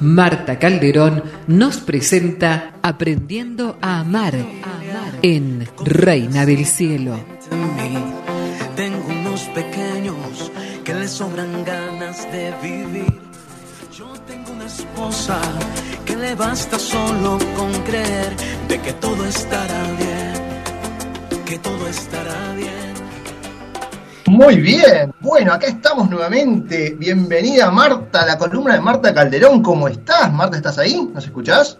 Marta Calderón nos presenta Aprendiendo a Amar en Reina del Cielo. Tengo unos pequeños que le sobran ganas de vivir. Yo tengo una esposa que le basta solo con creer de que todo estará bien, que todo estará bien. Muy bien, bueno, acá estamos nuevamente. Bienvenida Marta, la columna de Marta Calderón. ¿Cómo estás? Marta, ¿estás ahí? ¿Nos escuchás?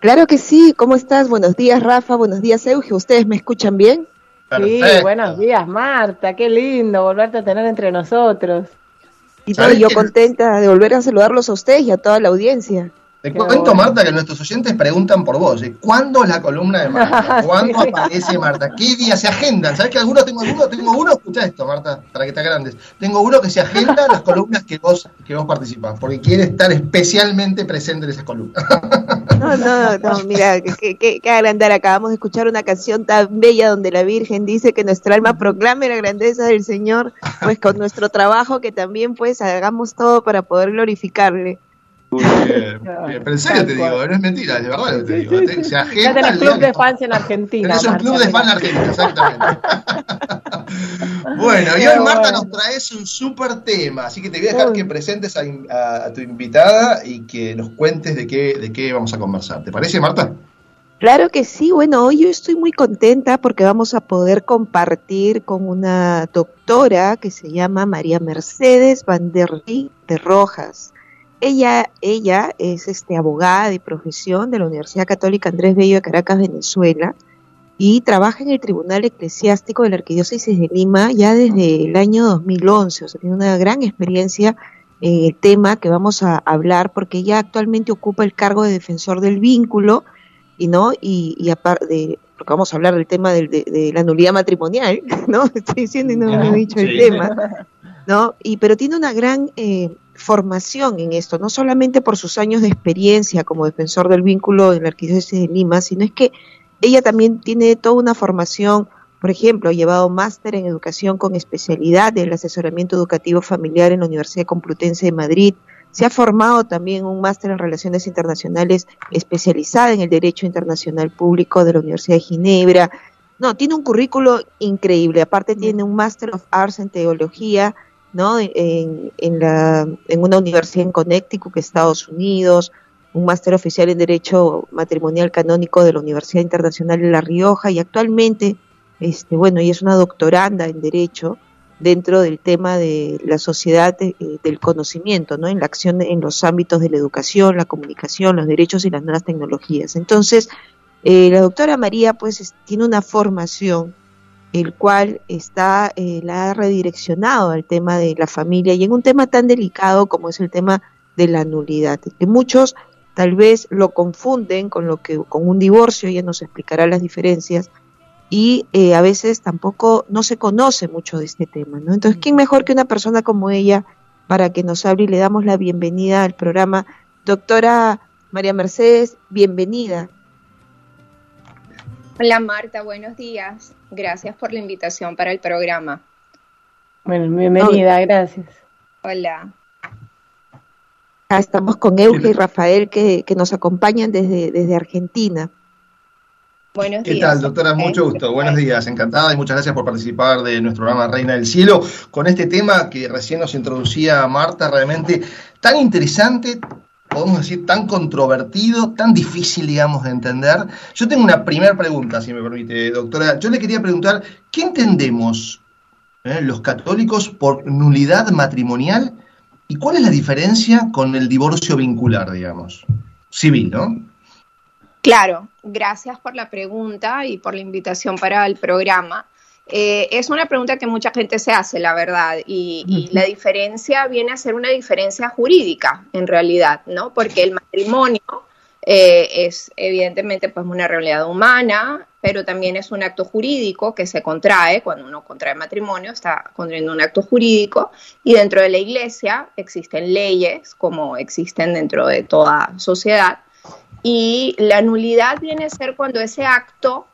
Claro que sí, ¿cómo estás? Buenos días Rafa, buenos días Euge, ¿ustedes me escuchan bien? Sí, buenos días Marta, qué lindo volverte a tener entre nosotros. Y yo contenta de volver a saludarlos a ustedes y a toda la audiencia. Te cuento, Marta, que nuestros oyentes preguntan por vos. ¿eh? ¿Cuándo es la columna de Marta? ¿Cuándo aparece Marta? ¿Qué día se agendan? ¿Sabes que algunos tengo uno? Tengo uno, escucha esto, Marta, para que te grandes. Tengo uno que se agenda las columnas que vos, que vos participás, porque quiere estar especialmente presente en esas columnas. No, no, no, mira, que agrandar. Acabamos de escuchar una canción tan bella donde la Virgen dice que nuestra alma proclame la grandeza del Señor, pues con nuestro trabajo que también pues hagamos todo para poder glorificarle. Muy bien, Pero en serio te digo, no es mentira, de verdad te digo. Se agenda tenés club de fans en Argentina. Tenés un club de fans en Argentina, exactamente. bueno, y hoy Marta nos traes un súper tema, así que te voy a dejar que presentes a, a, tu invitada y que nos cuentes de qué, de qué vamos a conversar. ¿Te parece, Marta? Claro que sí, bueno, hoy yo estoy muy contenta porque vamos a poder compartir con una doctora que se llama María Mercedes Van der de Rojas. Ella, ella es este, abogada de profesión de la Universidad Católica Andrés Bello de Caracas, Venezuela, y trabaja en el Tribunal Eclesiástico de la Arquidiócesis de Lima ya desde el año 2011, o sea, tiene una gran experiencia en el tema que vamos a hablar, porque ella actualmente ocupa el cargo de defensor del vínculo, y no, y, y aparte porque vamos a hablar del tema de, la nulidad matrimonial, ¿no? Estoy diciendo y no, he dicho el tema, ¿no? Y, pero tiene una gran eh, formación en esto, no solamente por sus años de experiencia como defensor del vínculo en la Arquidiócesis de Lima, sino es que ella también tiene toda una formación, por ejemplo, ha llevado máster en educación con especialidad del asesoramiento educativo familiar en la Universidad Complutense de Madrid, se ha formado también un máster en relaciones internacionales especializada en el derecho internacional público de la Universidad de Ginebra. No, tiene un currículo increíble, aparte tiene un Master of Arts en teología, ¿no? En, la, en una universidad en Connecticut, Estados Unidos, un máster oficial en Derecho Matrimonial Canónico de la Universidad Internacional de La Rioja y actualmente, este, bueno, ella es una doctoranda en Derecho dentro del tema de la sociedad eh, del conocimiento, ¿no? En la acción en los ámbitos de la educación, la comunicación, los derechos y las nuevas tecnologías. Entonces, eh, la doctora María, pues, tiene una formación el cual está, eh, la ha redireccionado al tema de la familia y en un tema tan delicado como es el tema de la nulidad, que muchos tal vez lo confunden con lo que con un divorcio, ella nos explicará las diferencias y eh, a veces tampoco no se conoce mucho de este tema, ¿no? Entonces, ¿quién mejor que una persona como ella para que nos hable y le damos la bienvenida al programa? Doctora María Mercedes, bienvenida. Hola Marta, buenos días. Gracias por la invitación para el programa. Bueno, bienvenida, gracias. Hola. Acá estamos con Euge y Rafael que, nos acompañan desde, desde Argentina. Buenos ¿Qué tal, doctora? Mucho gusto. Buenos días, encantada y muchas gracias por participar de nuestro programa Reina del Cielo con este tema que recién nos introducía Marta, realmente tan interesante, podemos decir, tan controvertido, tan difícil, digamos, de entender. Yo tengo una primera pregunta, si me permite, doctora. Yo le quería preguntar, ¿qué entendemos eh, los católicos por nulidad matrimonial y cuál es la diferencia con el divorcio vincular, digamos? Civil, ¿no? Claro, gracias por la pregunta y por la invitación para el programa. Eh, es una pregunta que mucha gente se hace, la verdad, y, la diferencia viene a ser una diferencia jurídica, en realidad, ¿no? Porque el matrimonio eh, es evidentemente pues una realidad humana, pero también es un acto jurídico que se contrae, cuando uno contrae matrimonio, está contrayendo un acto jurídico, y dentro de la iglesia existen leyes, como existen dentro de toda sociedad, y la nulidad viene a ser cuando ese acto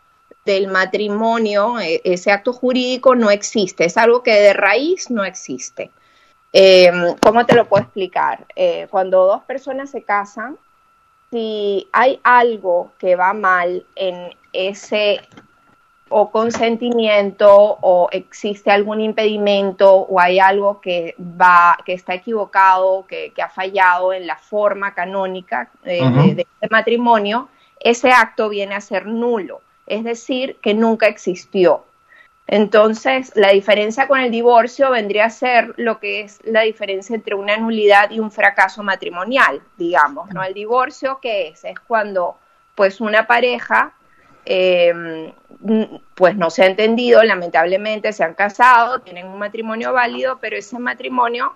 del matrimonio, e, ese acto jurídico no existe, es algo que de raíz no existe. Eh, ¿Cómo te lo puedo explicar? Eh, cuando dos personas se casan, si hay algo que va mal en ese o consentimiento o existe algún impedimento o hay algo que va que está equivocado que, que ha fallado en la forma canónica eh, de, de este matrimonio ese acto viene a ser nulo es decir que nunca existió. Entonces la diferencia con el divorcio vendría a ser lo que es la diferencia entre una nulidad y un fracaso matrimonial digamos no el divorcio qué es es cuando pues una pareja eh, pues no se ha entendido, lamentablemente se han casado, tienen un matrimonio válido, pero ese matrimonio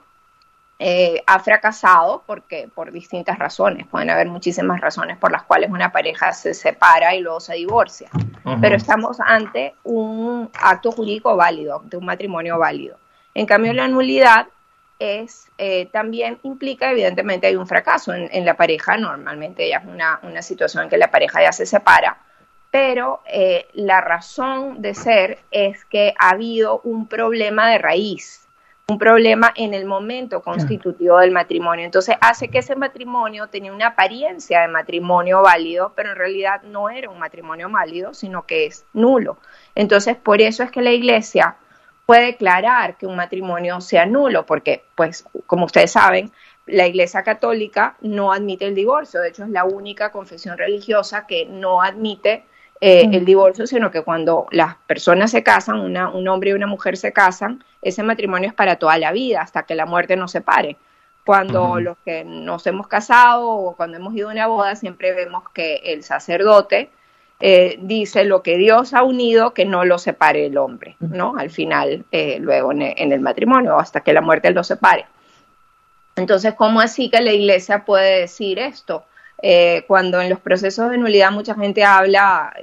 eh, ha fracasado porque por distintas razones. Pueden haber muchísimas razones por las cuales una pareja se separa y luego se divorcia. Pero estamos ante un acto jurídico válido, ante un matrimonio válido. En cambio, la nulidad es eh, también implica, evidentemente, hay un fracaso en, en la pareja. Normalmente ya es una, una situación en que la pareja ya se separa, pero eh, la razón de ser es que ha habido un problema de raíz, un problema en el momento constitutivo del matrimonio. Entonces hace que ese matrimonio tenía una apariencia de matrimonio válido, pero en realidad no era un matrimonio válido, sino que es nulo. Entonces por eso es que la iglesia puede declarar que un matrimonio sea nulo, porque pues como ustedes saben, la Iglesia Católica no admite el divorcio, de hecho es la única confesión religiosa que no admite eh, el divorcio, sino que cuando las personas se casan, una, un hombre y una mujer se casan, ese matrimonio es para toda la vida, hasta que la muerte nos separe. Cuando los que nos hemos casado o cuando hemos ido a una boda, siempre vemos que el sacerdote eh, dice lo que Dios ha unido, que no lo separe el hombre, ¿no? Al final, eh, luego en el, en el matrimonio, hasta que la muerte lo separe. Entonces, ¿cómo así que la iglesia puede decir esto? Eh, cuando en los procesos de nulidad mucha gente habla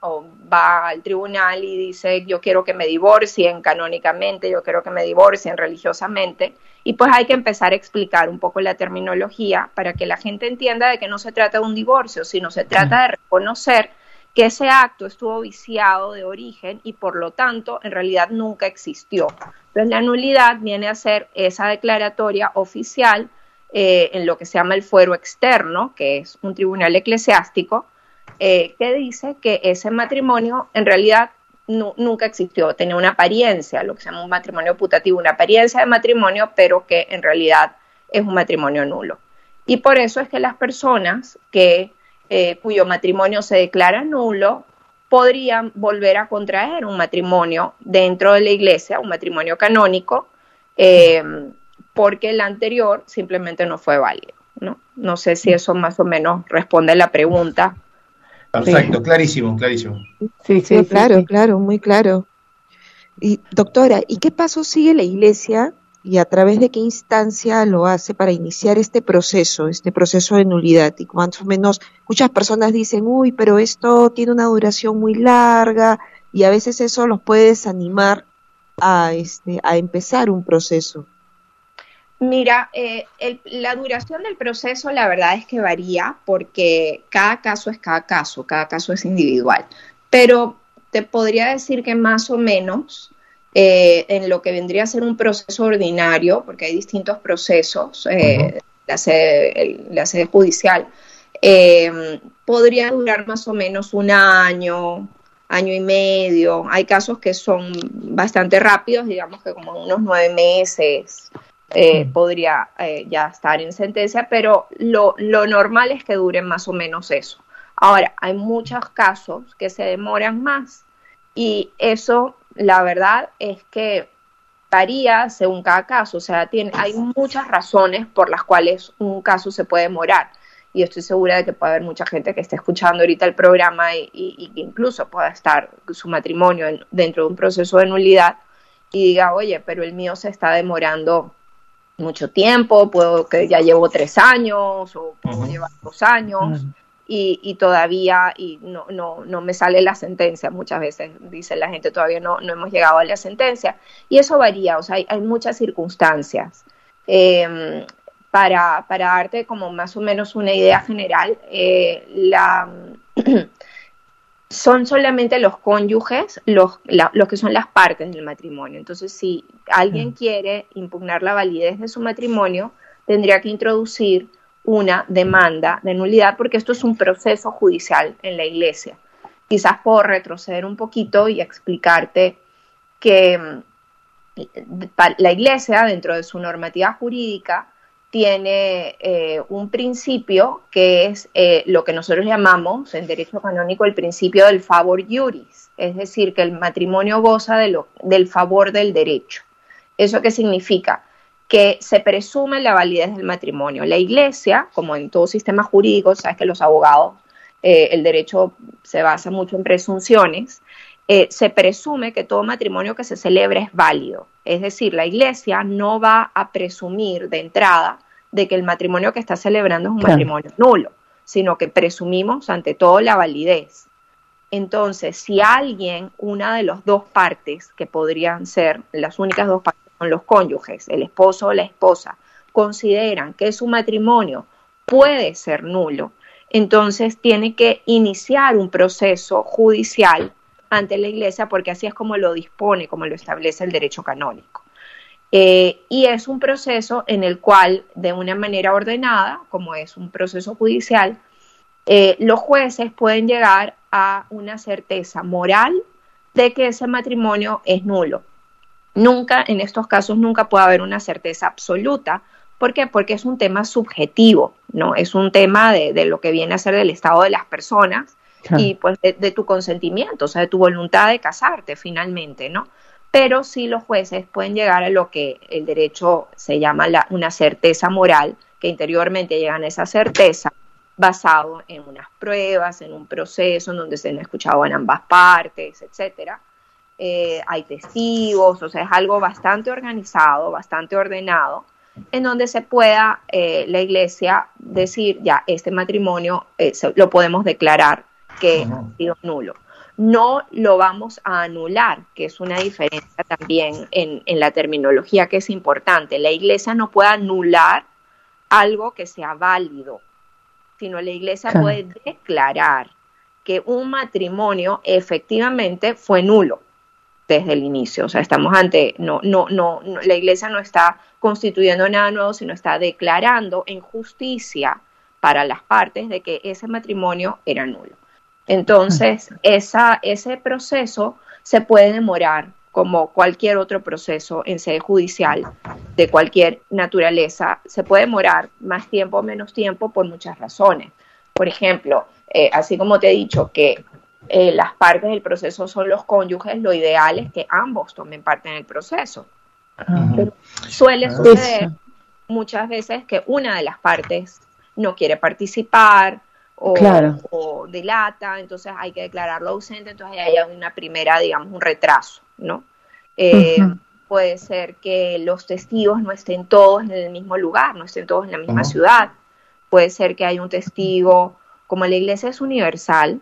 o va al tribunal y dice yo quiero que me divorcien canónicamente, yo quiero que me divorcien religiosamente, y pues hay que empezar a explicar un poco la terminología para que la gente entienda de que no se trata de un divorcio, sino se trata de reconocer que ese acto estuvo viciado de origen y por lo tanto en realidad nunca existió. Entonces la nulidad viene a ser esa declaratoria oficial eh, en lo que se llama el fuero externo, que es un tribunal eclesiástico, eh, que dice que ese matrimonio en realidad nu- nunca existió, tenía una apariencia, lo que se llama un matrimonio putativo, una apariencia de matrimonio, pero que en realidad es un matrimonio nulo. Y por eso es que las personas que, eh, cuyo matrimonio se declara nulo podrían volver a contraer un matrimonio dentro de la iglesia, un matrimonio canónico, eh, porque el anterior simplemente no fue válido. ¿no? no sé si eso más o menos responde a la pregunta. Perfecto, clarísimo, clarísimo. Sí, sí, Sí, sí, claro, sí. claro, muy claro. Y doctora, ¿y qué paso sigue la iglesia y a través de qué instancia lo hace para iniciar este proceso, este proceso de nulidad? Y más o menos muchas personas dicen, uy, pero esto tiene una duración muy larga y a veces eso los puede desanimar a, este, a empezar un proceso. Mira, eh, el- la duración del proceso la verdad es que varía porque cada caso es cada caso, cada caso es individual. Pero te podría decir que más o menos eh, en lo que vendría a ser un proceso ordinario, porque hay distintos procesos, eh, la, sede, el- la sede judicial, eh, podría durar más o menos un año, año y medio. Hay casos que son bastante rápidos, digamos que como unos nueve meses eh, podría eh, ya estar en sentencia, pero lo, lo normal es que duren más o menos eso. Ahora, hay muchos casos que se demoran más y eso, la verdad, es que varía según cada caso. O sea, tiene, hay muchas razones por las cuales un caso se puede demorar. Y estoy segura de que puede haber mucha gente que esté escuchando ahorita el programa y, y- y que incluso pueda estar su matrimonio en- dentro de un proceso de nulidad y diga, oye, pero el mío se está demorando mucho tiempo, puedo que ya llevo tres años o puedo llevar dos años y, y todavía y no, no, no me sale la sentencia. Muchas veces dice la gente todavía no, no hemos llegado a la sentencia. Y eso varía, o sea, hay, hay muchas circunstancias. Eh, para, para darte como más o menos una idea general, eh, la, son solamente los cónyuges los, los que son las partes del matrimonio. Entonces, si alguien Mm. quiere impugnar la validez de su matrimonio, tendría que introducir una demanda de nulidad porque esto es un proceso judicial en la iglesia. Quizás puedo retroceder un poquito y explicarte que mm, la iglesia, dentro de su normativa jurídica, tiene eh, un principio que es eh, lo que nosotros llamamos en derecho canónico el principio del favor iuris, es decir, que el matrimonio goza de lo- del favor del derecho. ¿Eso qué significa? Que se presume la validez del matrimonio. La iglesia, como en todo sistema jurídico, sabes que los abogados, eh, el derecho se basa mucho en presunciones, eh, se presume que todo matrimonio que se celebre es válido. Es decir, la iglesia no va a presumir de entrada de que el matrimonio que está celebrando es un Claro. matrimonio nulo, sino que presumimos ante todo la validez. Entonces, si alguien, una de las dos partes, que podrían ser las únicas dos partes, son los cónyuges, el esposo o la esposa, consideran que su matrimonio puede ser nulo, entonces tiene que iniciar un proceso judicial ante la iglesia porque así es como lo dispone, como lo establece el derecho canónico. Eh, y es un proceso en el cual, de una manera ordenada, como es un proceso judicial, eh, los jueces pueden llegar a una certeza moral de que ese matrimonio es nulo. Nunca, en estos casos, nunca puede haber una certeza absoluta. ¿Por qué? Porque es un tema subjetivo, ¿no? Es un tema de, de lo que viene a ser del estado de las personas Y pues de, tu consentimiento, o sea, de tu voluntad de casarte finalmente, ¿no? Pero sí los jueces pueden llegar a lo que el derecho se llama la- una certeza moral, que interiormente llegan a esa certeza basado en unas pruebas, en un proceso en donde se han escuchado en ambas partes, etcétera. Eh, hay testigos, o sea, es algo bastante organizado, bastante ordenado, en donde se pueda eh, la iglesia decir, ya, este matrimonio eh, se- lo podemos declarar que ha sido nulo. No lo vamos a anular, que es una diferencia también en, en la terminología que es importante. La iglesia no puede anular algo que sea válido, sino la iglesia Claro. puede declarar que un matrimonio efectivamente fue nulo desde el inicio. O sea, estamos ante, no, no, no, no- la iglesia no está constituyendo nada nuevo, sino está declarando en justicia para las partes de que ese matrimonio era nulo. Entonces, esa, ese proceso se puede demorar como cualquier otro proceso en sede judicial de cualquier naturaleza, se puede demorar más tiempo o menos tiempo por muchas razones. Por ejemplo, eh, así como te he dicho que eh, las partes del proceso son los cónyuges, lo ideal es que ambos tomen parte en el proceso. Pero suele Ah. suceder Eso. muchas veces que una de las partes no quiere participar o, Claro. o delata, entonces hay que declararlo ausente, entonces ahí hay una primera, digamos, un retraso, ¿no? Eh. Puede ser que los testigos no estén todos en el mismo lugar, no estén todos en la misma ciudad. Puede ser que hay un testigo, como la iglesia es universal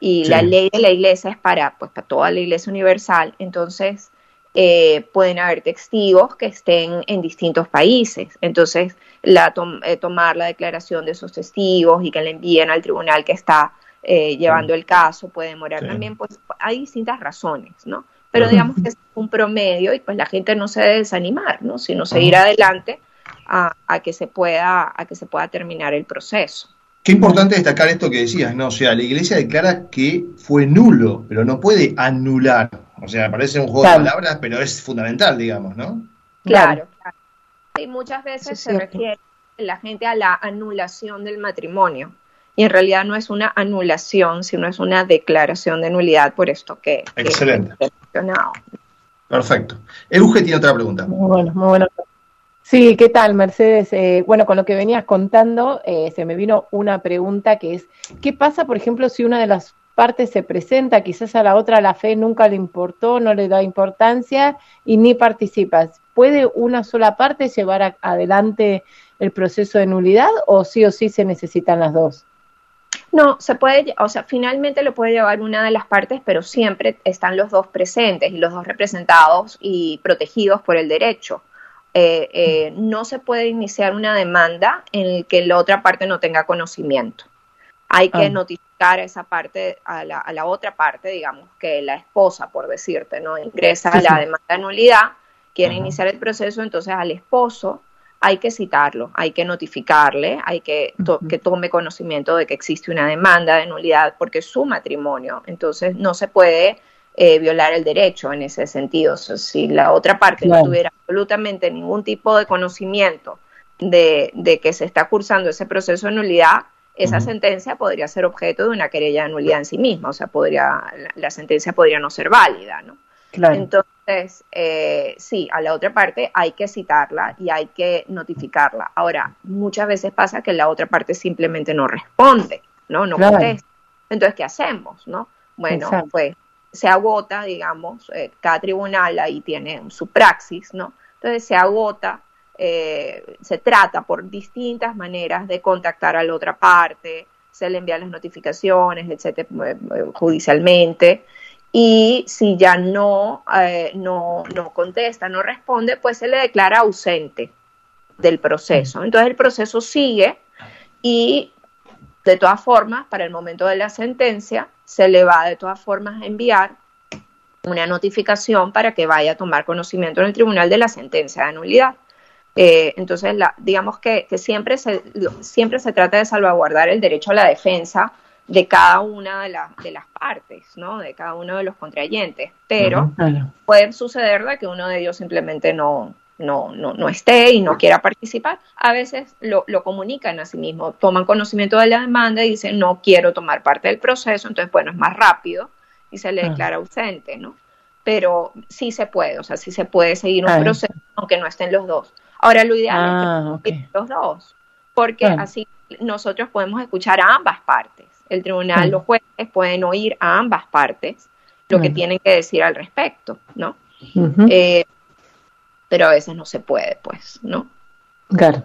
y Sí. la ley de la iglesia es para, pues, para toda la iglesia universal, entonces eh, pueden haber testigos que estén en distintos países. Entonces, la tom- eh, tomar la declaración de esos testigos y que la envíen al tribunal que está eh, llevando el caso puede demorar Sí. también, pues hay distintas razones, ¿no? Pero digamos que es un promedio y pues la gente no se debe desanimar, ¿no? Sino seguir adelante a, a que se pueda, a que se pueda terminar el proceso. Qué importante destacar esto que decías, ¿no? O sea, la iglesia declara que fue nulo, pero no puede anular. O sea, parece un juego Claro. de palabras, pero es fundamental, digamos, ¿no? Claro, claro. Y muchas veces se cierto. refiere la gente a la anulación del matrimonio. Y en realidad no es una anulación, sino es una declaración de nulidad por esto que, que Excelente. mencionado. Perfecto. Euge tiene otra pregunta. Muy bueno, muy bueno. Sí, ¿qué tal, Mercedes? Eh, bueno, con lo que venías contando, eh, se me vino una pregunta que es, ¿qué pasa, por ejemplo, si una de las partes se presenta, quizás a la otra la fe nunca le importó, no le da importancia y ni participas? ¿Puede una sola parte llevar a- adelante el proceso de nulidad o sí o sí se necesitan las dos? No, se puede, o sea, finalmente lo puede llevar una de las partes, pero siempre están los dos presentes y los dos representados y protegidos por el derecho. Eh, eh, no se puede iniciar una demanda en el que la otra parte no tenga conocimiento. Hay que Ah. notificar a esa parte, a la, a la, otra parte, digamos, que la esposa, por decirte, ¿no? Ingresa a la demanda de nulidad, quiere iniciar el proceso, entonces al esposo hay que citarlo, hay que notificarle, hay que que tome conocimiento de que existe una demanda de nulidad porque es su matrimonio, entonces no se puede eh, violar el derecho en ese sentido. si la otra parte no tuviera absolutamente ningún tipo de conocimiento de, de, que se está cursando ese proceso de nulidad, esa sentencia podría ser objeto de una querella de nulidad en sí misma, o sea, podría, la, sentencia podría no ser válida, ¿no? Entonces, eh, sí, a la otra parte hay que citarla y hay que notificarla. Ahora, muchas veces pasa que la otra parte simplemente no responde, ¿no? No contesta. Entonces, ¿qué hacemos, no? Bueno, pues se agota, digamos, eh, cada tribunal ahí tiene su praxis, ¿no? Entonces se agota eh, se trata por distintas maneras de contactar a la otra parte, se le envían las notificaciones, etcétera, eh, eh, judicialmente. Y si ya no, no, no contesta, no responde, pues se le declara ausente del proceso. Entonces el proceso sigue y de todas formas, para el momento de la sentencia, se le va de todas formas a enviar una notificación para que vaya a tomar conocimiento en el tribunal de la sentencia de nulidad. Eh, entonces, la, digamos que, siempre, se, siempre se trata de salvaguardar el derecho a la defensa de cada una de, de las partes, ¿no? De cada uno de los contrayentes. Pero puede suceder de que uno de ellos simplemente no, no, no, no esté y no quiera participar. A veces lo, lo, comunican a sí mismos, toman conocimiento de la demanda y dicen no quiero tomar parte del proceso, entonces bueno, es más rápido y se le declara ausente, ¿no? Pero sí se puede, o sea, sí se puede seguir un proceso aunque no estén los dos. Ahora, lo ideal es que ah, los dos, porque así nosotros podemos escuchar a ambas partes. El tribunal, los jueces pueden oír a ambas partes lo que tienen que decir al respecto, ¿no? Eh, pero a veces no se puede, pues, ¿no? Claro.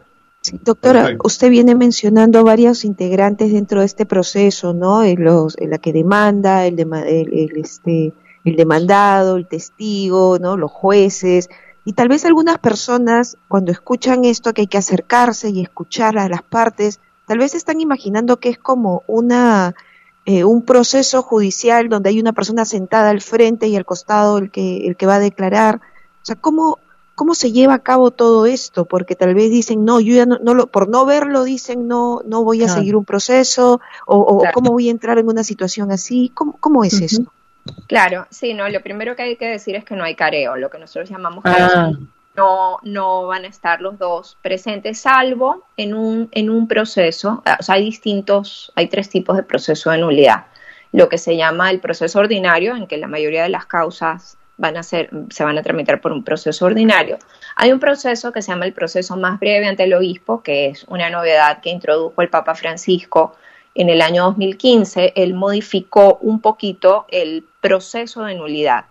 doctora, usted viene mencionando varios integrantes dentro de este proceso, ¿no? El, los, la que demanda, el, el, este, el demandado, el testigo, ¿no? Los jueces, y tal vez algunas personas, cuando escuchan esto, que hay que acercarse y escuchar a las partes, tal vez están imaginando que es como una eh, un proceso judicial donde hay una persona sentada al frente y al costado el que el que va a declarar. O sea, ¿cómo, cómo se lleva a cabo todo esto? Porque tal vez dicen, no, yo ya no, no lo, por no verlo dicen, no, no voy a seguir un proceso, o, cómo voy a entrar en una situación así. ¿Cómo, cómo es eso? Claro, sí, no, lo primero que hay que decir es que no hay careo, lo que nosotros llamamos careo. Ah. No, no van a estar los dos presentes, salvo en un, en un proceso, o sea, hay distintos, hay tres tipos de proceso de nulidad. Lo que se llama el proceso ordinario, en que la mayoría de las causas van a ser, se van a tramitar por un proceso ordinario. Hay un proceso que se llama el proceso más breve ante el obispo, que es una novedad que introdujo el Papa Francisco en el año 2015, él modificó un poquito el proceso de nulidad,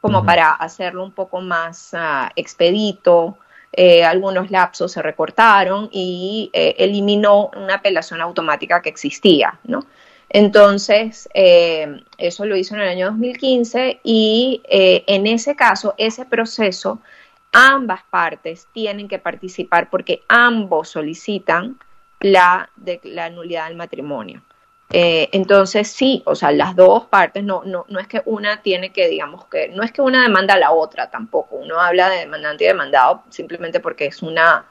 como para hacerlo un poco más ah, expedito. Eh, algunos lapsos se recortaron y eh, eliminó una apelación automática que existía, ¿no? Entonces, eh, eso lo hizo en el año 2015 y en ese caso, ese proceso, ambas partes tienen que participar porque ambos solicitan la, de, la nulidad del matrimonio. Eh, entonces sí, o sea, las dos partes, no, no, no es que una tiene que, digamos que, no es que una demanda a la otra tampoco, uno habla de demandante y demandado simplemente porque es una,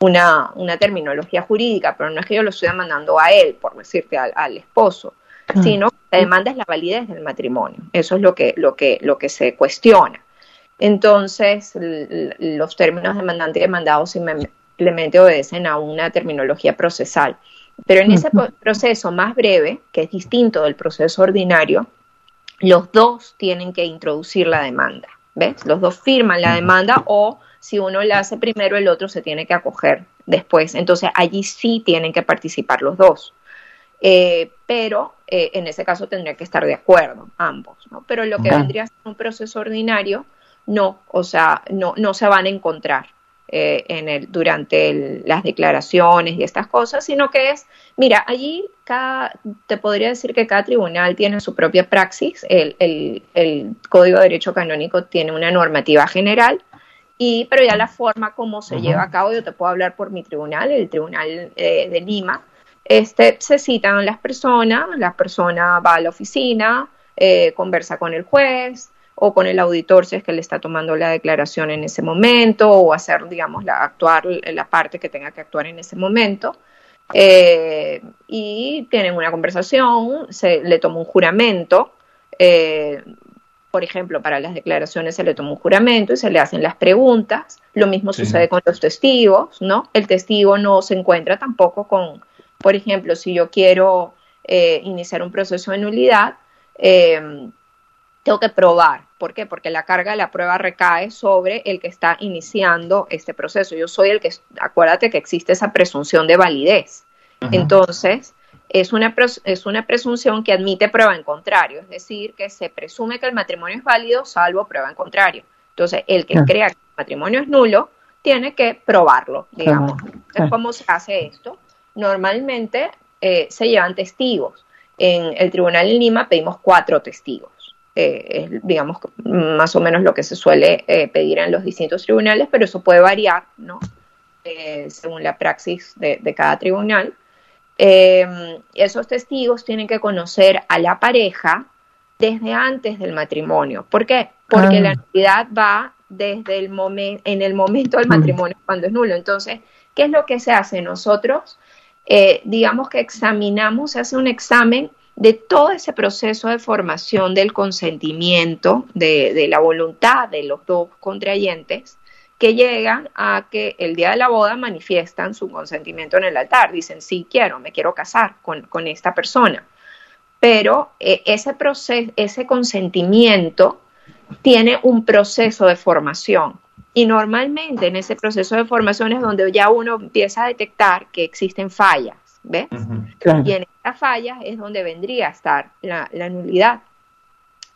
una, una terminología jurídica, pero no es que yo lo estoy demandando a él, por decirte, al, esposo, ah. sino la demanda es la validez del matrimonio, eso es lo que, lo que, lo que se cuestiona. Entonces, los términos demandante y demandado simplemente obedecen a una terminología procesal. Pero en ese proceso más breve, que es distinto del proceso ordinario, los dos tienen que introducir la demanda. ¿Ves? Los dos firman la demanda o si uno la hace primero, el otro se tiene que acoger después. Entonces allí sí tienen que participar los dos. Eh, pero eh, en ese caso tendría que estar de acuerdo ambos, ¿no? Pero lo que vendría a ser un proceso ordinario, no, o sea, no, no se van a encontrar. Eh, en el, durante las declaraciones y estas cosas, sino que es, mira, allí cada, te podría decir que cada tribunal tiene su propia praxis, el, el, Código de Derecho Canónico tiene una normativa general, y, pero ya la forma como se lleva a cabo, yo te puedo hablar por mi tribunal, el Tribunal eh, de Lima, este, se citan las personas, la persona va a la oficina, eh, conversa con el juez o con el auditor si es que le está tomando la declaración en ese momento o hacer, digamos, la, actuar la parte que tenga que actuar en ese momento. Eh, y tienen una conversación, se le toma un juramento. Eh, por ejemplo, para las declaraciones se le toma un juramento y se le hacen las preguntas. Lo mismo sucede con los testigos, ¿no? El testigo no se encuentra tampoco con, por ejemplo, si yo quiero eh, iniciar un proceso de nulidad, tengo que probar. ¿Por qué? Porque la carga de la prueba recae sobre el que está iniciando este proceso. Yo soy el que, acuérdate que existe esa presunción de validez. Entonces, es una, es una presunción que admite prueba en contrario, es decir, que se presume que el matrimonio es válido salvo prueba en contrario. Entonces, el que crea que el matrimonio es nulo tiene que probarlo, digamos. Entonces, ¿cómo se hace esto? Normalmente eh, se llevan testigos. En el tribunal en Lima pedimos cuatro testigos. Eh, es, digamos, más o menos lo que se suele eh, pedir en los distintos tribunales, pero eso puede variar, ¿no? Eh, según la praxis de, cada tribunal. esos testigos tienen que conocer a la pareja desde antes del matrimonio. ¿Por qué? Porque ah. la nulidad va desde el momento, en el momento del matrimonio cuando es nulo. Entonces, ¿qué es lo que se hace? Nosotros, digamos que examinamos, se hace un examen de todo ese proceso de formación del consentimiento, de, la voluntad de los dos contrayentes, que llegan a que el día de la boda manifiestan su consentimiento en el altar. Dicen, sí quiero, me quiero casar con, esta persona. Pero eh, ese proceso, ese consentimiento tiene un proceso de formación. Y normalmente en ese proceso de formación es donde ya uno empieza a detectar que existen fallas ¿ves? Y en esta falla es donde vendría a estar la, nulidad.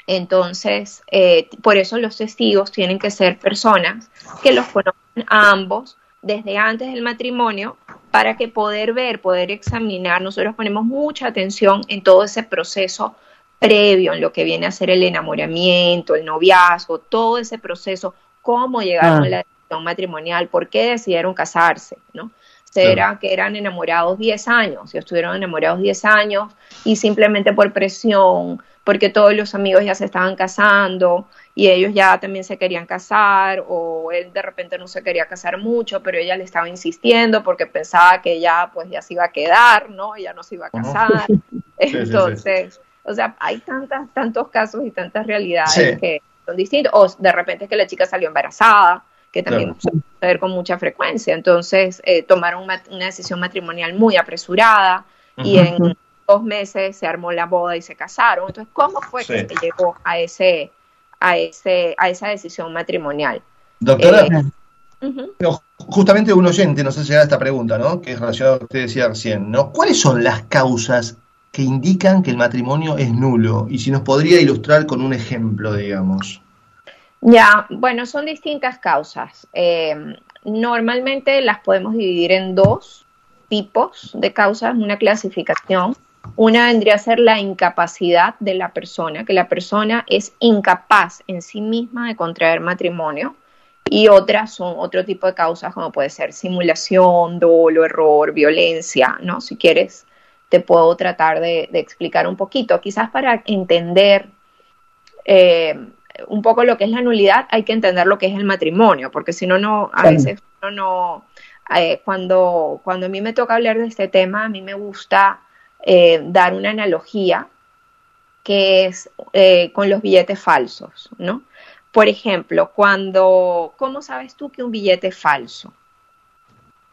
Entonces, eh, por eso los testigos tienen que ser personas que los conocen a ambos desde antes del matrimonio para que poder ver, poder examinar. Nosotros ponemos mucha atención en todo ese proceso previo, en lo que viene a ser el enamoramiento, el noviazgo, todo ese proceso, cómo llegaron ah. a la decisión matrimonial, por qué decidieron casarse, ¿no? Era que eran enamorados 10 años, y estuvieron enamorados 10 años y simplemente por presión, porque todos los amigos ya se estaban casando y ellos ya también se querían casar o él de repente no se quería casar mucho, pero ella le estaba insistiendo porque pensaba que ya pues ya se iba a quedar, ¿no? Ya no se iba a casar. Entonces, o sea, hay tantas, tantos casos y tantas realidades que son distintos. O de repente que la chica salió embarazada que también suele suceder con mucha frecuencia. Entonces, eh, tomaron una, decisión matrimonial muy apresurada y en dos meses se armó la boda y se casaron. Entonces, ¿cómo fue que se llegó a ese, a ese, a esa decisión matrimonial? Doctora, eh, justamente un oyente nos hace llegar esta pregunta, ¿no? Que es relacionada a lo que usted decía recién, ¿no? ¿Cuáles son las causas que indican que el matrimonio es nulo? Y si nos podría ilustrar con un ejemplo, digamos. Ya, bueno, son distintas causas. Eh, normalmente las podemos dividir en dos tipos de causas, una clasificación. Una vendría a ser la incapacidad de la persona, que la persona es incapaz en sí misma de contraer matrimonio. Y otras son otro tipo de causas, como puede ser simulación, dolo, error, violencia, ¿no? Si quieres, te puedo tratar de, explicar un poquito, quizás para entender eh, un poco lo que es la nulidad, hay que entender lo que es el matrimonio, porque si no, no, a veces uno no, eh, cuando, cuando a mí me toca hablar de este tema, a mí me gusta eh, dar una analogía que es eh, con los billetes falsos, ¿no? Por ejemplo, cuando, ¿cómo sabes tú que un billete es falso?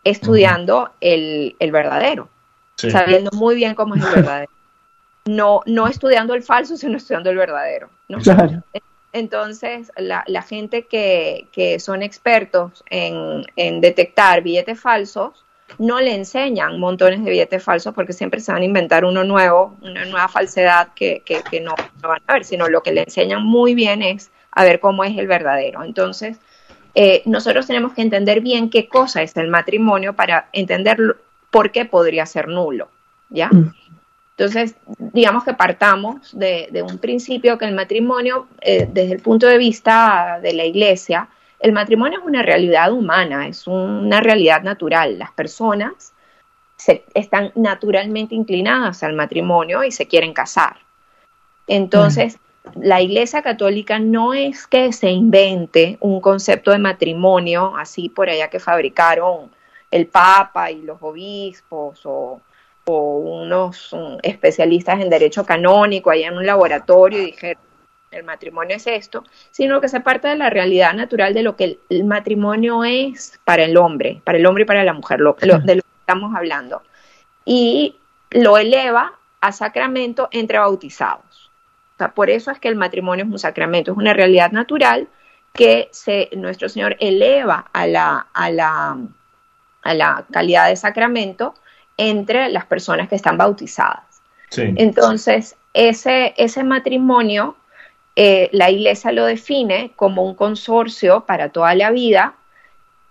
Estudiando el, verdadero, sabiendo muy bien cómo es el verdadero. No, no estudiando el falso, sino estudiando el verdadero. ¿no? Claro. Entonces, la, gente que, son expertos en, detectar billetes falsos, no le enseñan montones de billetes falsos porque siempre se van a inventar uno nuevo, una nueva falsedad que, no, van a ver, sino lo que le enseñan muy bien es a ver cómo es el verdadero. Entonces, eh, nosotros tenemos que entender bien qué cosa es el matrimonio para entender por qué podría ser nulo, ¿ya? Mm. Entonces, digamos que partamos de, un principio que el matrimonio, eh, desde el punto de vista de la iglesia, el matrimonio es una realidad humana, es una realidad natural. Las personas se, están naturalmente inclinadas al matrimonio y se quieren casar. Entonces, la Iglesia Católica no es que se invente un concepto de matrimonio así por allá que fabricaron el Papa y los obispos o, unos especialistas en derecho canónico allá en un laboratorio y dijeron el matrimonio es esto, sino que se parte de la realidad natural de lo que el, matrimonio es para el hombre, para el hombre y para la mujer, lo, de lo que estamos hablando. Y lo eleva a sacramento entre bautizados. O sea, por eso es que el matrimonio es un sacramento, es una realidad natural que se, nuestro Señor eleva a la, a la, a la calidad de sacramento entre las personas que están bautizadas. Entonces, ese, ese matrimonio eh, la Iglesia lo define como un consorcio para toda la vida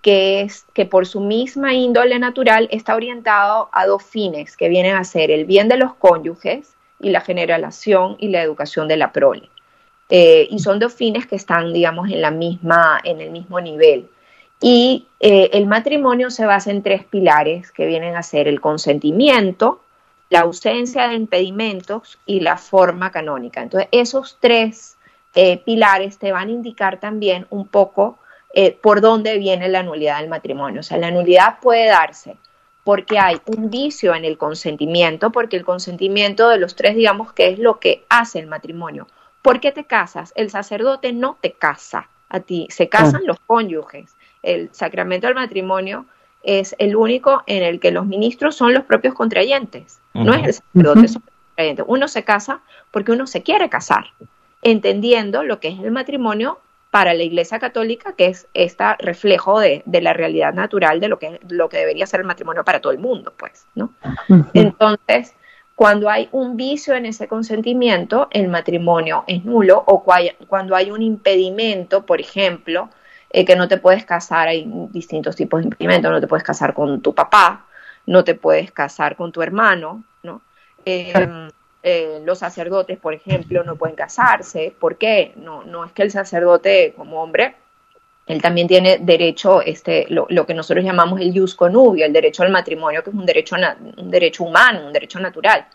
que es que por su misma índole natural está orientado a dos fines que vienen a ser el bien de los cónyuges y la generación y la educación de la prole. Eh, y son dos fines que están, digamos, en la misma, en el mismo nivel. Y eh, el matrimonio se basa en tres pilares que vienen a ser el consentimiento, la ausencia de impedimentos y la forma canónica. Entonces, esos tres eh, pilares te van a indicar también un poco eh, por dónde viene la nulidad del matrimonio. O sea, la nulidad puede darse porque hay un vicio en el consentimiento, porque el consentimiento de los tres, digamos, que es lo que hace el matrimonio. ¿Por qué te casas? El sacerdote no te casa a ti, se casan los cónyuges. El sacramento del matrimonio es el único en el que los ministros son los propios contrayentes, no es el sacerdote, son los contrayentes. Uno se casa porque uno se quiere casar, entendiendo lo que es el matrimonio para la Iglesia Católica, que es este reflejo de, la realidad natural de lo que, lo que debería ser el matrimonio para todo el mundo, pues, ¿no? Entonces, cuando hay un vicio en ese consentimiento, el matrimonio es nulo, o cuando hay un impedimento, por ejemplo, eh, que no te puedes casar, hay distintos tipos de impedimentos, no te puedes casar con tu papá, no te puedes casar con tu hermano, ¿no? Em, eh, los sacerdotes, por ejemplo, no pueden casarse. ¿Por qué? No, no es que el sacerdote como hombre, él también tiene derecho, este, lo, que nosotros llamamos el jus conubio, el derecho al matrimonio, que es un derecho, un derecho humano, un derecho natural.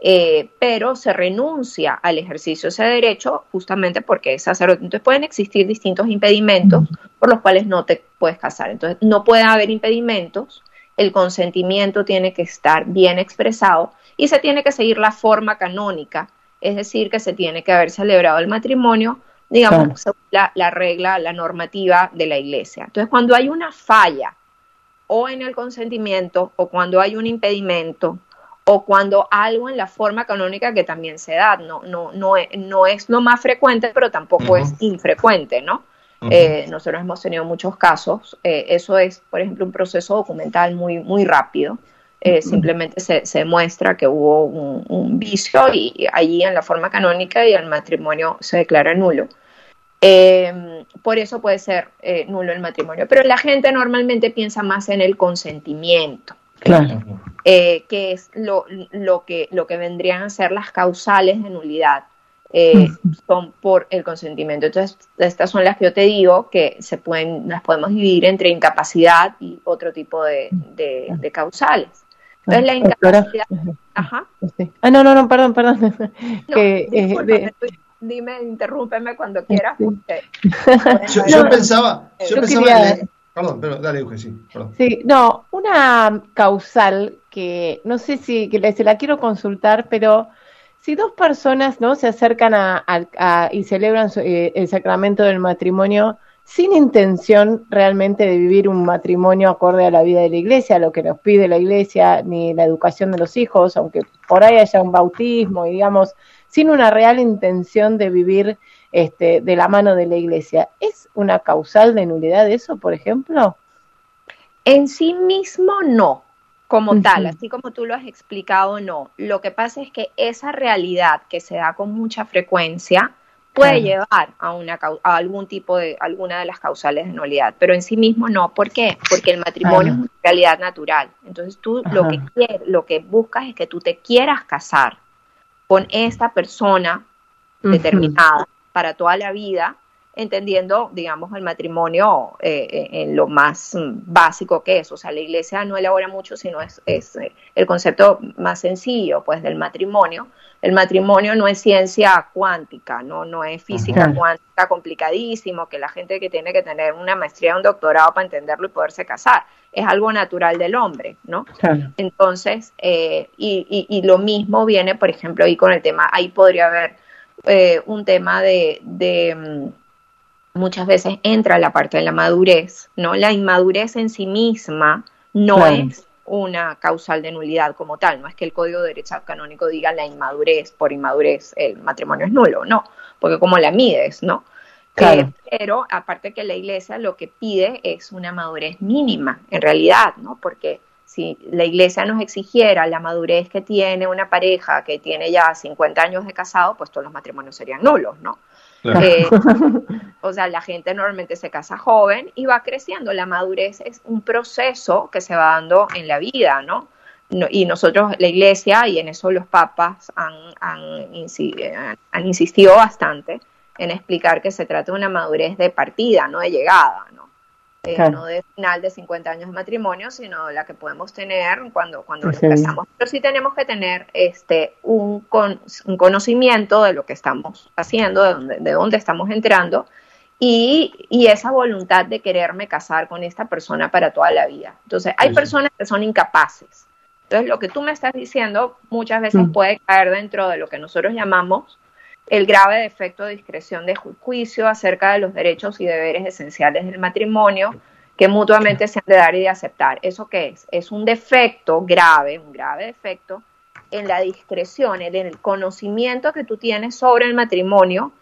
Eh, pero se renuncia al ejercicio de ese derecho justamente porque es sacerdote. Entonces pueden existir distintos impedimentos por los cuales no te puedes casar. Entonces no puede haber impedimentos, el consentimiento tiene que estar bien expresado y se tiene que seguir la forma canónica, es decir, que se tiene que haber celebrado el matrimonio, digamos, según la, regla, la normativa de la iglesia. Entonces, cuando hay una falla o en el consentimiento o cuando hay un impedimento o cuando algo en la forma canónica que también se da, no, no, no, es, no es lo más frecuente, pero tampoco es infrecuente, ¿no? Eh, nosotros hemos tenido muchos casos. Eh, eso es, por ejemplo, un proceso documental muy, muy rápido. Eh, simplemente se, se, demuestra que hubo un, vicio y allí en la forma canónica y el matrimonio se declara nulo. Em, por eso puede ser nulo el matrimonio. Pero la gente normalmente piensa más en el consentimiento. Claro. que es lo, lo, que, lo que vendrían a ser las causales de nulidad. Eh, son por el consentimiento. Entonces, estas son las que yo te digo que se pueden, las podemos dividir entre incapacidad y otro tipo de, de, causales. Entonces, la incapacidad. Ajá. Ah, no, no, no, perdón, perdón. Eh, dime, interrúmpeme cuando quieras. yo, pensaba. Yo, pensaba Perdón, pero dale, sí. Perdón. Sí, no, una causal que no sé si que se la quiero consultar, pero si dos personas no se acercan a, y celebran eh, el sacramento del matrimonio sin intención realmente de vivir un matrimonio acorde a la vida de la iglesia, a lo que nos pide la iglesia, ni la educación de los hijos, aunque por ahí haya un bautismo y digamos, sin una real intención de vivir este, de la mano de la iglesia, ¿es una causal de nulidad eso, por ejemplo? En sí mismo no, como tal, así como tú lo has explicado, no. Lo que pasa es que esa realidad que se da con mucha frecuencia puede llevar a, una, a algún tipo de, alguna de las causales de nulidad, pero en sí mismo no. ¿Por qué? Porque el matrimonio es una realidad natural. Entonces tú lo que, quieres, lo que buscas es que tú te quieras casar con esta persona determinada para toda la vida entendiendo, digamos, el matrimonio eh, en lo más mm, básico que es. O sea, la iglesia no elabora mucho, sino es, es eh, el concepto más sencillo, pues, del matrimonio. El matrimonio no es ciencia cuántica, no, no es física cuántica complicadísimo, que la gente que tiene que tener una maestría, un doctorado para entenderlo y poderse casar. Es algo natural del hombre, ¿no? Entonces, eh, y, y, lo mismo viene, por ejemplo, ahí con el tema, ahí podría haber un tema de, de mm, muchas veces entra la parte de la madurez, ¿no? La inmadurez en sí misma no es una causal de nulidad como tal, no es que el Código de Derecho Canónico diga la inmadurez, por inmadurez el matrimonio es nulo, no, porque como la mides, ¿no? Eh, pero aparte que la iglesia lo que pide es una madurez mínima, en realidad, ¿no? Porque si la iglesia nos exigiera la madurez que tiene una pareja que tiene ya 50 años de casado, pues todos los matrimonios serían nulos, ¿no? Eh, o sea, la gente normalmente se casa joven y va creciendo. La madurez es un proceso que se va dando en la vida, ¿no? y nosotros, la iglesia, y en eso los papas han, han, han insistido bastante en explicar que se trata de una madurez de partida, no de llegada, ¿no? Eh, no de final de 50 años de matrimonio, sino la que podemos tener cuando, cuando nos casamos. Pero sí tenemos que tener este, un, un conocimiento de lo que estamos haciendo, de dónde, de dónde estamos entrando, y, y, esa voluntad de quererme casar con esta persona para toda la vida. Entonces, hay personas que son incapaces. Entonces, lo que tú me estás diciendo muchas veces mm. puede caer dentro de lo que nosotros llamamos el grave defecto de discreción de juicio acerca de los derechos y deberes esenciales del matrimonio que mutuamente se han de dar y de aceptar. ¿Eso qué es? Es un defecto grave, un grave defecto en la discreción, en el conocimiento que tú tienes sobre el matrimonio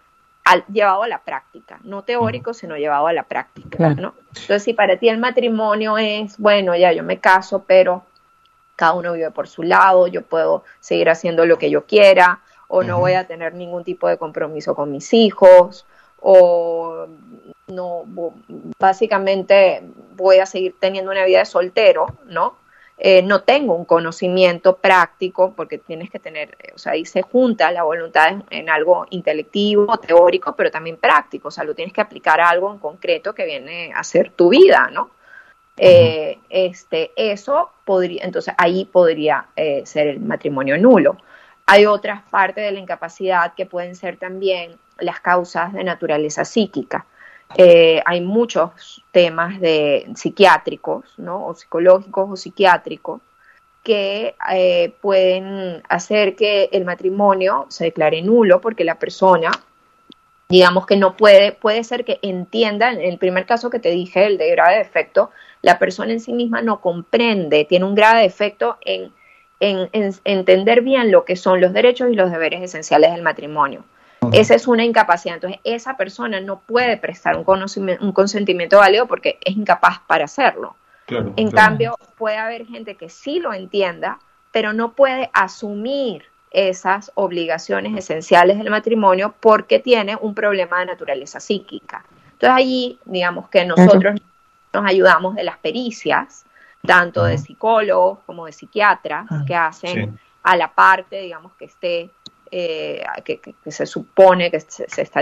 al, llevado a la práctica, no teórico, sino llevado a la práctica, ¿no? Entonces, si para ti el matrimonio es, bueno, ya yo me caso, pero cada uno vive por su lado, yo puedo seguir haciendo lo que yo quiera, o no voy a tener ningún tipo de compromiso con mis hijos, o no, básicamente voy a seguir teniendo una vida de soltero, ¿no? Eh, no tengo un conocimiento práctico, porque tienes que tener, o sea, ahí se junta la voluntad en, algo intelectivo, teórico, pero también práctico, o sea, lo tienes que aplicar a algo en concreto que viene a ser tu vida, ¿no? Eh, este, eso podría, entonces ahí podría eh, ser el matrimonio nulo. Hay otras partes de la incapacidad que pueden ser también las causas de naturaleza psíquica. Eh, hay muchos temas de psiquiátricos, ¿no? O psicológicos o psiquiátricos que eh, pueden hacer que el matrimonio se declare nulo porque la persona, digamos que no puede, puede ser que entienda, en el primer caso que te dije, el de grave defecto, la persona en sí misma no comprende, tiene un grave defecto en en, entender bien lo que son los derechos y los deberes esenciales del matrimonio. Esa es una incapacidad. Entonces, esa persona no puede prestar un, un consentimiento válido porque es incapaz para hacerlo. en cambio, puede haber gente que sí lo entienda, pero no puede asumir esas obligaciones esenciales del matrimonio porque tiene un problema de naturaleza psíquica. Entonces, allí, digamos que nosotros nos ayudamos de las pericias tanto de psicólogos como de psiquiatras ah, que hacen a la parte, digamos, que esté, eh, que, se supone que se, está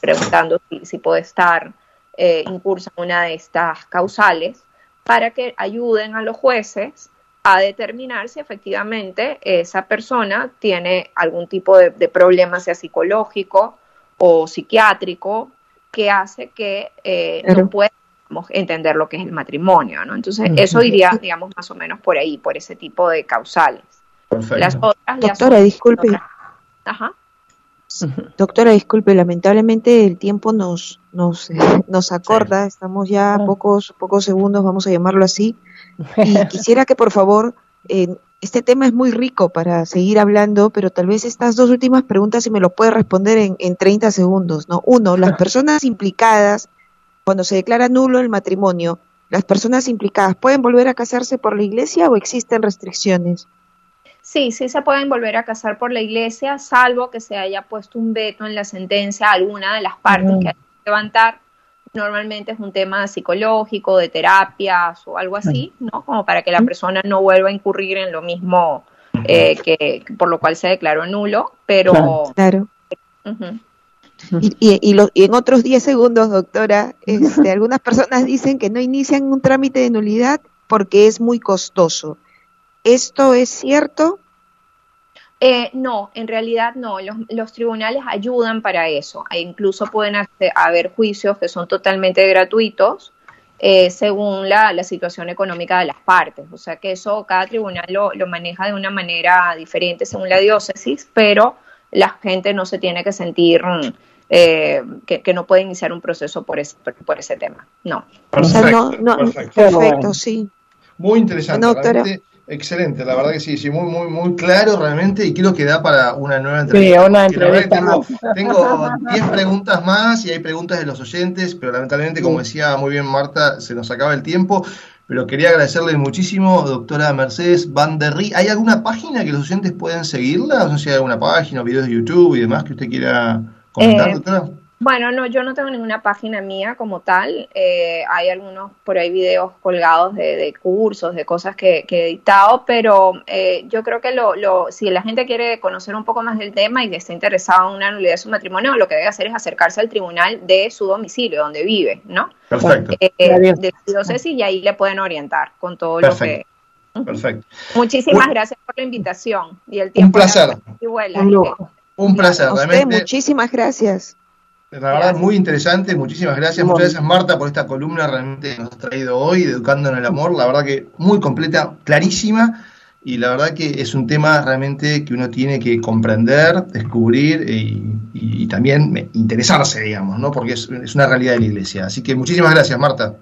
preguntando si, puede estar eh, incursa en una de estas causales, para que ayuden a los jueces a determinar si efectivamente esa persona tiene algún tipo de, problema, sea psicológico o psiquiátrico, que hace que eh, no pueda entender lo que es el matrimonio, ¿no? Entonces, eso iría, digamos, más o menos por ahí, por ese tipo de causales. Las otras Doctora, disculpe. Ajá. Doctora, disculpe, lamentablemente el tiempo nos nos, nos acorda, estamos ya a pocos pocos segundos, vamos a llamarlo así, y quisiera que por favor, eh, este tema es muy rico para seguir hablando, pero tal vez estas dos últimas preguntas si me lo puede responder en, en 30 segundos, ¿no? Uno, las personas implicadas cuando se declara nulo el matrimonio, ¿las personas implicadas pueden volver a casarse por la iglesia o existen restricciones? Sí, sí se pueden volver a casar por la iglesia, salvo que se haya puesto un veto en la sentencia a alguna de las partes que hay que levantar. Normalmente es un tema psicológico, de terapias o algo así, ¿no? Como para que la persona no vuelva a incurrir en lo mismo eh, que por lo cual se declaró nulo, pero claro. Y, y, en otros 10 segundos, doctora, este, algunas personas dicen que no inician un trámite de nulidad porque es muy costoso. ¿Esto es cierto? Eh, no, en realidad no. Los, tribunales ayudan para eso. E incluso pueden haber juicios que son totalmente gratuitos eh, según la, situación económica de las partes. O sea que eso cada tribunal lo, maneja de una manera diferente según la diócesis, pero la gente no se tiene que sentir eh, que, no puede iniciar un proceso por ese, por ese tema. No. Perfecto, perfecto. sí. Muy interesante. Excelente, la verdad que sí, sí, muy, muy, muy claro realmente y creo que da para una nueva entrevista. Sí, una entrevista tengo 10 preguntas más y hay preguntas de los oyentes, pero lamentablemente, como decía muy bien Marta, se nos acaba el tiempo. Pero quería agradecerle muchísimo, doctora Mercedes Van der Rie. ¿Hay alguna página que los oyentes pueden seguirla? No sé si hay alguna página, videos de YouTube y demás que usted quiera eh. Bueno, no, yo no tengo ninguna página mía como tal. Eh, hay algunos por ahí videos colgados de, cursos, de cosas que, he editado, pero eh, yo creo que lo, lo, si la gente quiere conocer un poco más del tema y que está interesado en una nulidad de su matrimonio, lo que debe hacer es acercarse al tribunal de su domicilio, donde vive, ¿no? Perfecto. Eh, de diócesis y ahí le pueden orientar con todo lo que... Perfecto. Muchísimas gracias por la invitación y el tiempo. Un placer. un, placer, realmente. muchísimas gracias. La verdad, muy interesante. Muchísimas gracias. Muchas gracias, Marta, por esta columna realmente que nos ha traído hoy, Educando en el Amor. La verdad que muy completa, clarísima. Y la verdad que es un tema realmente que uno tiene que comprender, descubrir y, también interesarse, digamos, ¿no? Porque es, es una realidad de la iglesia. Así que muchísimas gracias, Marta.